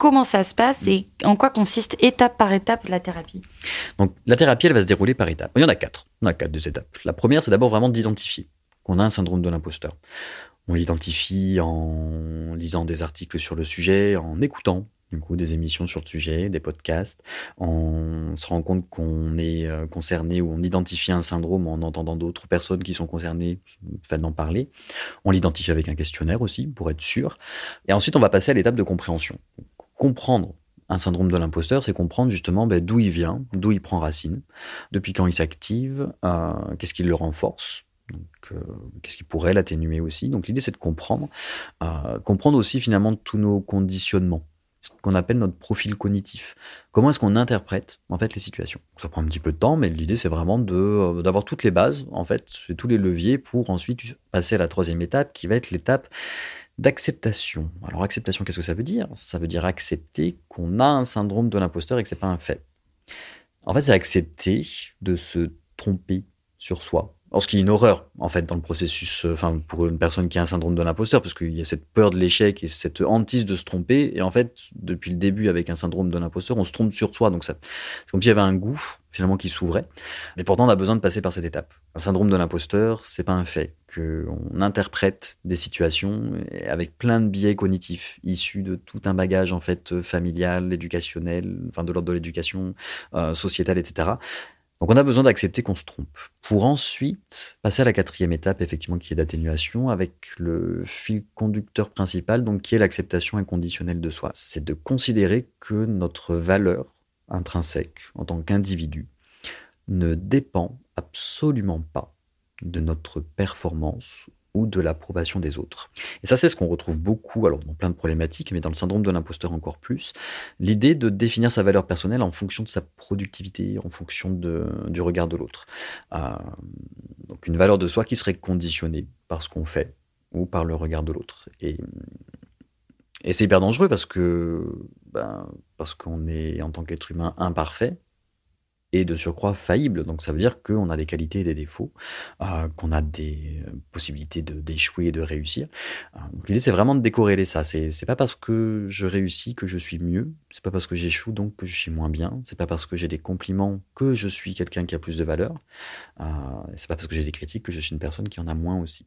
comment ça se passe et en quoi consiste étape par étape la thérapie Donc la thérapie, elle va se dérouler par étapes. Il y en a quatre. On a quatre des étapes. La première, c'est d'abord vraiment d'identifier qu'on a un syndrome de l'imposteur. On l'identifie en lisant des articles sur le sujet, en écoutant du coup des émissions sur le sujet, des podcasts. On se rend compte qu'on est euh, concerné ou on identifie un syndrome en entendant d'autres personnes qui sont concernées, fait d'en parler. On l'identifie avec un questionnaire aussi pour être sûr. Et ensuite, on va passer à l'étape de compréhension comprendre un syndrome de l'imposteur, c'est comprendre justement ben, d'où il vient, d'où il prend racine, depuis quand il s'active, euh, qu'est-ce qui le renforce, euh, qu'est-ce qui pourrait l'atténuer aussi. Donc l'idée c'est de comprendre, euh, comprendre aussi finalement tous nos conditionnements, ce qu'on appelle notre profil cognitif. Comment est-ce qu'on interprète en fait les situations? Ça prend un petit peu de temps, mais l'idée c'est vraiment d'avoir toutes les bases en fait, tous les leviers pour ensuite passer à la troisième étape, qui va être l'étape d'acceptation. Alors acceptation, qu'est-ce que ça veut dire? Ça veut dire accepter qu'on a un syndrome de l'imposteur et que c'est pas un fait. En fait, c'est accepter de se tromper sur soi, alors, ce qui est une horreur, en fait, dans le processus, euh, enfin, pour une personne qui a un syndrome de l'imposteur, parce qu'il y a cette peur de l'échec et cette hantise de se tromper. Et en fait, depuis le début, avec un syndrome de l'imposteur, on se trompe sur soi. Donc, ça, c'est comme s'il y avait un gouffre, finalement, qui s'ouvrait. Mais pourtant, on a besoin de passer par cette étape. Un syndrome de l'imposteur, c'est pas un fait. Qu'on interprète des situations avec plein de biais cognitifs, issus de tout un bagage, en fait, familial, éducationnel, enfin, de l'ordre de l'éducation, euh, sociétale, etc donc on a besoin d'accepter qu'on se trompe pour ensuite passer à la quatrième étape effectivement qui est d'atténuation avec le fil conducteur principal donc qui est l'acceptation inconditionnelle de soi. C'est de considérer que notre valeur intrinsèque en tant qu'individu ne dépend absolument pas de notre performance ou de l'approbation des autres. Et ça, c'est ce qu'on retrouve beaucoup, alors dans plein de problématiques, mais dans le syndrome de l'imposteur encore plus, l'idée de définir sa valeur personnelle en fonction de sa productivité, en fonction du regard de l'autre. Euh, donc une valeur de soi qui serait conditionnée par ce qu'on fait ou par le regard de l'autre. Et, et c'est hyper dangereux parce que ben, parce qu'on est en tant qu'être humain imparfait, et de surcroît faillible. Donc ça veut dire qu'on a des qualités et des défauts, euh, qu'on a des euh, possibilités d'échouer et de réussir. Euh, donc l'idée c'est vraiment de décorréler ça. C'est pas parce que je réussis que je suis mieux. C'est pas parce que j'échoue donc que je suis moins bien. C'est pas parce que j'ai des compliments que je suis quelqu'un qui a plus de valeur. C'est pas parce que j'ai des critiques que je suis une personne qui en a moins aussi.